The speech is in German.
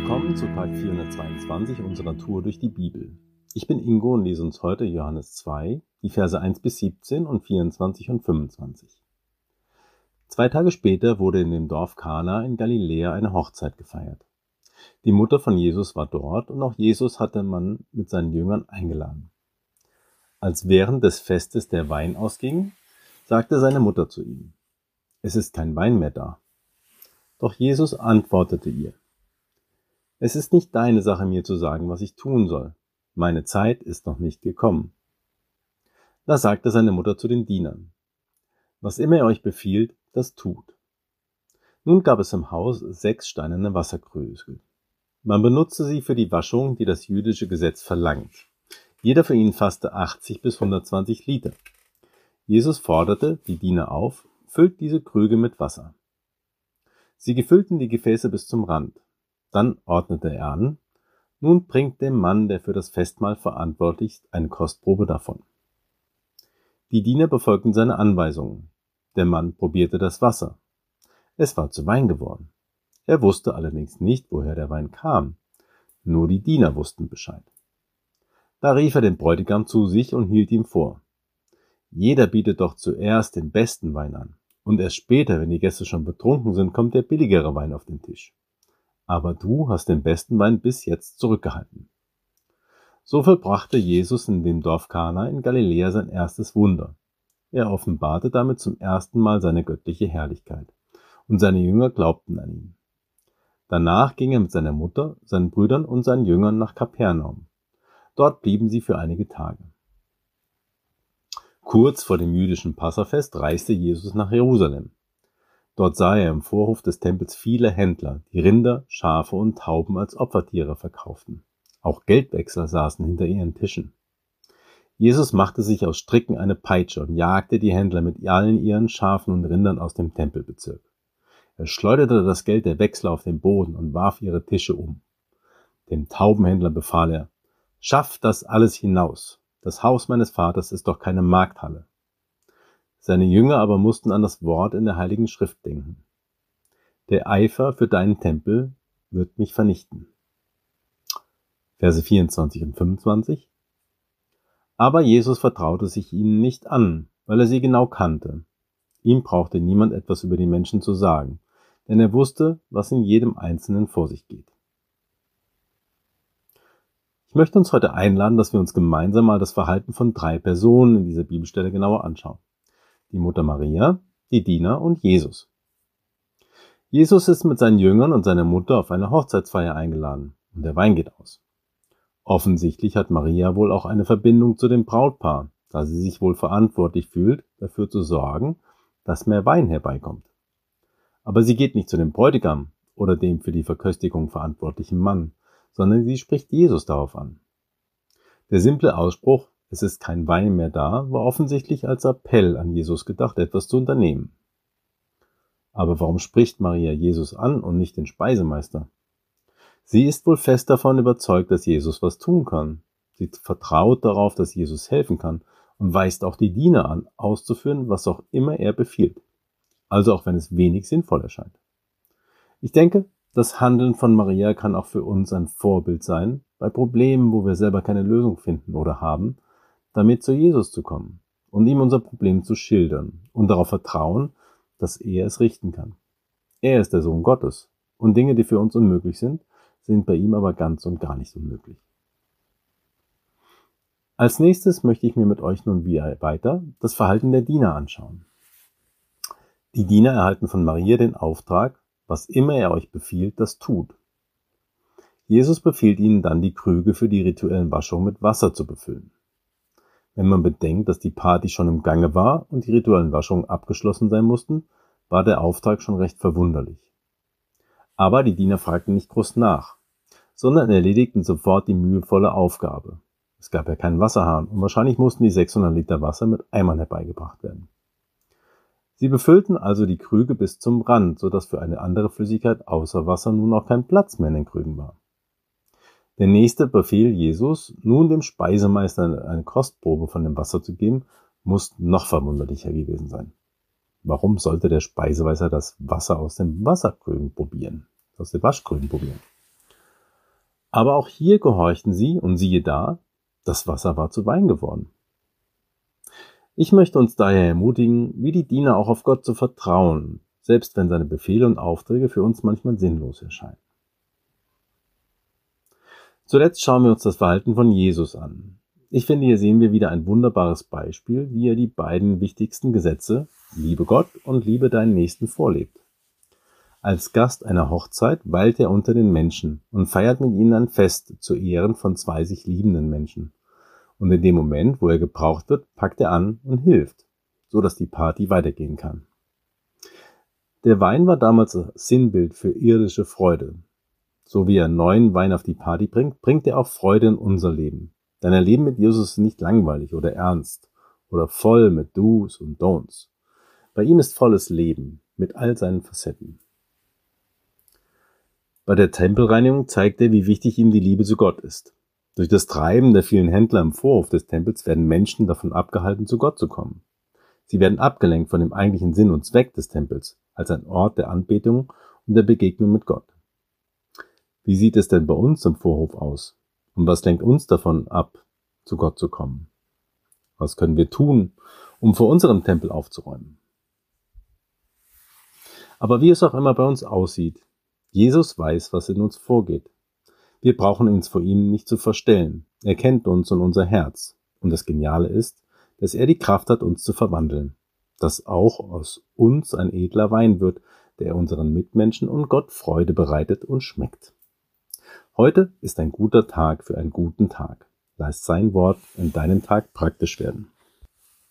Willkommen zu Tag 422 unserer Tour durch die Bibel. Ich bin Ingo und lese uns heute Johannes 2, die Verse 1 bis 17 und 24 und 25. Zwei Tage später wurde in dem Dorf Kana in Galiläa eine Hochzeit gefeiert. Die Mutter von Jesus war dort und auch Jesus hatte man mit seinen Jüngern eingeladen. Als während des Festes der Wein ausging, sagte seine Mutter zu ihm, es ist kein Wein mehr da. Doch Jesus antwortete ihr, es ist nicht deine Sache, mir zu sagen, was ich tun soll. Meine Zeit ist noch nicht gekommen. Da sagte seine Mutter zu den Dienern, was immer er euch befiehlt, das tut. Nun gab es im Haus sechs steinerne Wasserkrüge. Man benutzte sie für die Waschung, die das jüdische Gesetz verlangt. Jeder für ihn fasste 80 bis 120 Liter. Jesus forderte die Diener auf, füllt diese Krüge mit Wasser. Sie gefüllten die Gefäße bis zum Rand. Dann ordnete er an, nun bringt dem Mann, der für das Festmahl verantwortlich ist, eine Kostprobe davon. Die Diener befolgten seine Anweisungen. Der Mann probierte das Wasser. Es war zu Wein geworden. Er wusste allerdings nicht, woher der Wein kam. Nur die Diener wussten Bescheid. Da rief er den Bräutigam zu sich und hielt ihm vor. Jeder bietet doch zuerst den besten Wein an. Und erst später, wenn die Gäste schon betrunken sind, kommt der billigere Wein auf den Tisch aber du hast den besten Wein bis jetzt zurückgehalten. So vollbrachte Jesus in dem Dorf Kana in Galiläa sein erstes Wunder. Er offenbarte damit zum ersten Mal seine göttliche Herrlichkeit, und seine Jünger glaubten an ihn. Danach ging er mit seiner Mutter, seinen Brüdern und seinen Jüngern nach Kapernaum. Dort blieben sie für einige Tage. Kurz vor dem jüdischen Passafest reiste Jesus nach Jerusalem. Dort sah er im Vorhof des Tempels viele Händler, die Rinder, Schafe und Tauben als Opfertiere verkauften. Auch Geldwechsler saßen hinter ihren Tischen. Jesus machte sich aus Stricken eine Peitsche und jagte die Händler mit allen ihren Schafen und Rindern aus dem Tempelbezirk. Er schleuderte das Geld der Wechsler auf den Boden und warf ihre Tische um. Dem Taubenhändler befahl er, Schafft das alles hinaus. Das Haus meines Vaters ist doch keine Markthalle. Seine Jünger aber mussten an das Wort in der Heiligen Schrift denken. Der Eifer für deinen Tempel wird mich vernichten. Verse 24 und 25. Aber Jesus vertraute sich ihnen nicht an, weil er sie genau kannte. Ihm brauchte niemand etwas über die Menschen zu sagen, denn er wusste, was in jedem Einzelnen vor sich geht. Ich möchte uns heute einladen, dass wir uns gemeinsam mal das Verhalten von drei Personen in dieser Bibelstelle genauer anschauen die Mutter Maria, die Diener und Jesus. Jesus ist mit seinen Jüngern und seiner Mutter auf eine Hochzeitsfeier eingeladen und der Wein geht aus. Offensichtlich hat Maria wohl auch eine Verbindung zu dem Brautpaar, da sie sich wohl verantwortlich fühlt, dafür zu sorgen, dass mehr Wein herbeikommt. Aber sie geht nicht zu dem Bräutigam oder dem für die Verköstigung verantwortlichen Mann, sondern sie spricht Jesus darauf an. Der simple Ausspruch, es ist kein Wein mehr da, war offensichtlich als Appell an Jesus gedacht, etwas zu unternehmen. Aber warum spricht Maria Jesus an und nicht den Speisemeister? Sie ist wohl fest davon überzeugt, dass Jesus was tun kann. Sie vertraut darauf, dass Jesus helfen kann und weist auch die Diener an, auszuführen, was auch immer er befiehlt. Also auch wenn es wenig sinnvoll erscheint. Ich denke, das Handeln von Maria kann auch für uns ein Vorbild sein, bei Problemen, wo wir selber keine Lösung finden oder haben, damit zu Jesus zu kommen und ihm unser Problem zu schildern und darauf vertrauen, dass er es richten kann. Er ist der Sohn Gottes und Dinge, die für uns unmöglich sind, sind bei ihm aber ganz und gar nicht unmöglich. Als nächstes möchte ich mir mit euch nun wieder weiter das Verhalten der Diener anschauen. Die Diener erhalten von Maria den Auftrag, was immer er euch befiehlt, das tut. Jesus befiehlt ihnen dann, die Krüge für die rituellen Waschungen mit Wasser zu befüllen. Wenn man bedenkt, dass die Party schon im Gange war und die rituellen Waschungen abgeschlossen sein mussten, war der Auftrag schon recht verwunderlich. Aber die Diener fragten nicht groß nach, sondern erledigten sofort die mühevolle Aufgabe. Es gab ja keinen Wasserhahn und wahrscheinlich mussten die 600 Liter Wasser mit Eimern herbeigebracht werden. Sie befüllten also die Krüge bis zum Rand, so dass für eine andere Flüssigkeit außer Wasser nun auch kein Platz mehr in den Krügen war. Der nächste Befehl Jesus, nun dem Speisemeister eine Kostprobe von dem Wasser zu geben, muss noch verwunderlicher gewesen sein. Warum sollte der Speisemeister das Wasser aus den Wasserkrügen probieren, aus den Waschkrügen probieren? Aber auch hier gehorchten sie und siehe da, das Wasser war zu Wein geworden. Ich möchte uns daher ermutigen, wie die Diener auch auf Gott zu vertrauen, selbst wenn seine Befehle und Aufträge für uns manchmal sinnlos erscheinen. Zuletzt schauen wir uns das Verhalten von Jesus an. Ich finde, hier sehen wir wieder ein wunderbares Beispiel, wie er die beiden wichtigsten Gesetze, liebe Gott und liebe deinen Nächsten, vorlebt. Als Gast einer Hochzeit weilt er unter den Menschen und feiert mit ihnen ein Fest zu Ehren von zwei sich liebenden Menschen. Und in dem Moment, wo er gebraucht wird, packt er an und hilft, so dass die Party weitergehen kann. Der Wein war damals Sinnbild für irdische Freude. So wie er neuen Wein auf die Party bringt, bringt er auch Freude in unser Leben. Denn ein Leben mit Jesus ist nicht langweilig oder ernst oder voll mit Do's und Don'ts. Bei ihm ist volles Leben mit all seinen Facetten. Bei der Tempelreinigung zeigt er, wie wichtig ihm die Liebe zu Gott ist. Durch das Treiben der vielen Händler im Vorhof des Tempels werden Menschen davon abgehalten, zu Gott zu kommen. Sie werden abgelenkt von dem eigentlichen Sinn und Zweck des Tempels als ein Ort der Anbetung und der Begegnung mit Gott. Wie sieht es denn bei uns im Vorhof aus? Und was lenkt uns davon ab, zu Gott zu kommen? Was können wir tun, um vor unserem Tempel aufzuräumen? Aber wie es auch immer bei uns aussieht, Jesus weiß, was in uns vorgeht. Wir brauchen uns vor ihm nicht zu verstellen. Er kennt uns und unser Herz. Und das Geniale ist, dass er die Kraft hat, uns zu verwandeln. Dass auch aus uns ein edler Wein wird, der unseren Mitmenschen und Gott Freude bereitet und schmeckt. Heute ist ein guter Tag für einen guten Tag. Lass sein Wort in deinem Tag praktisch werden.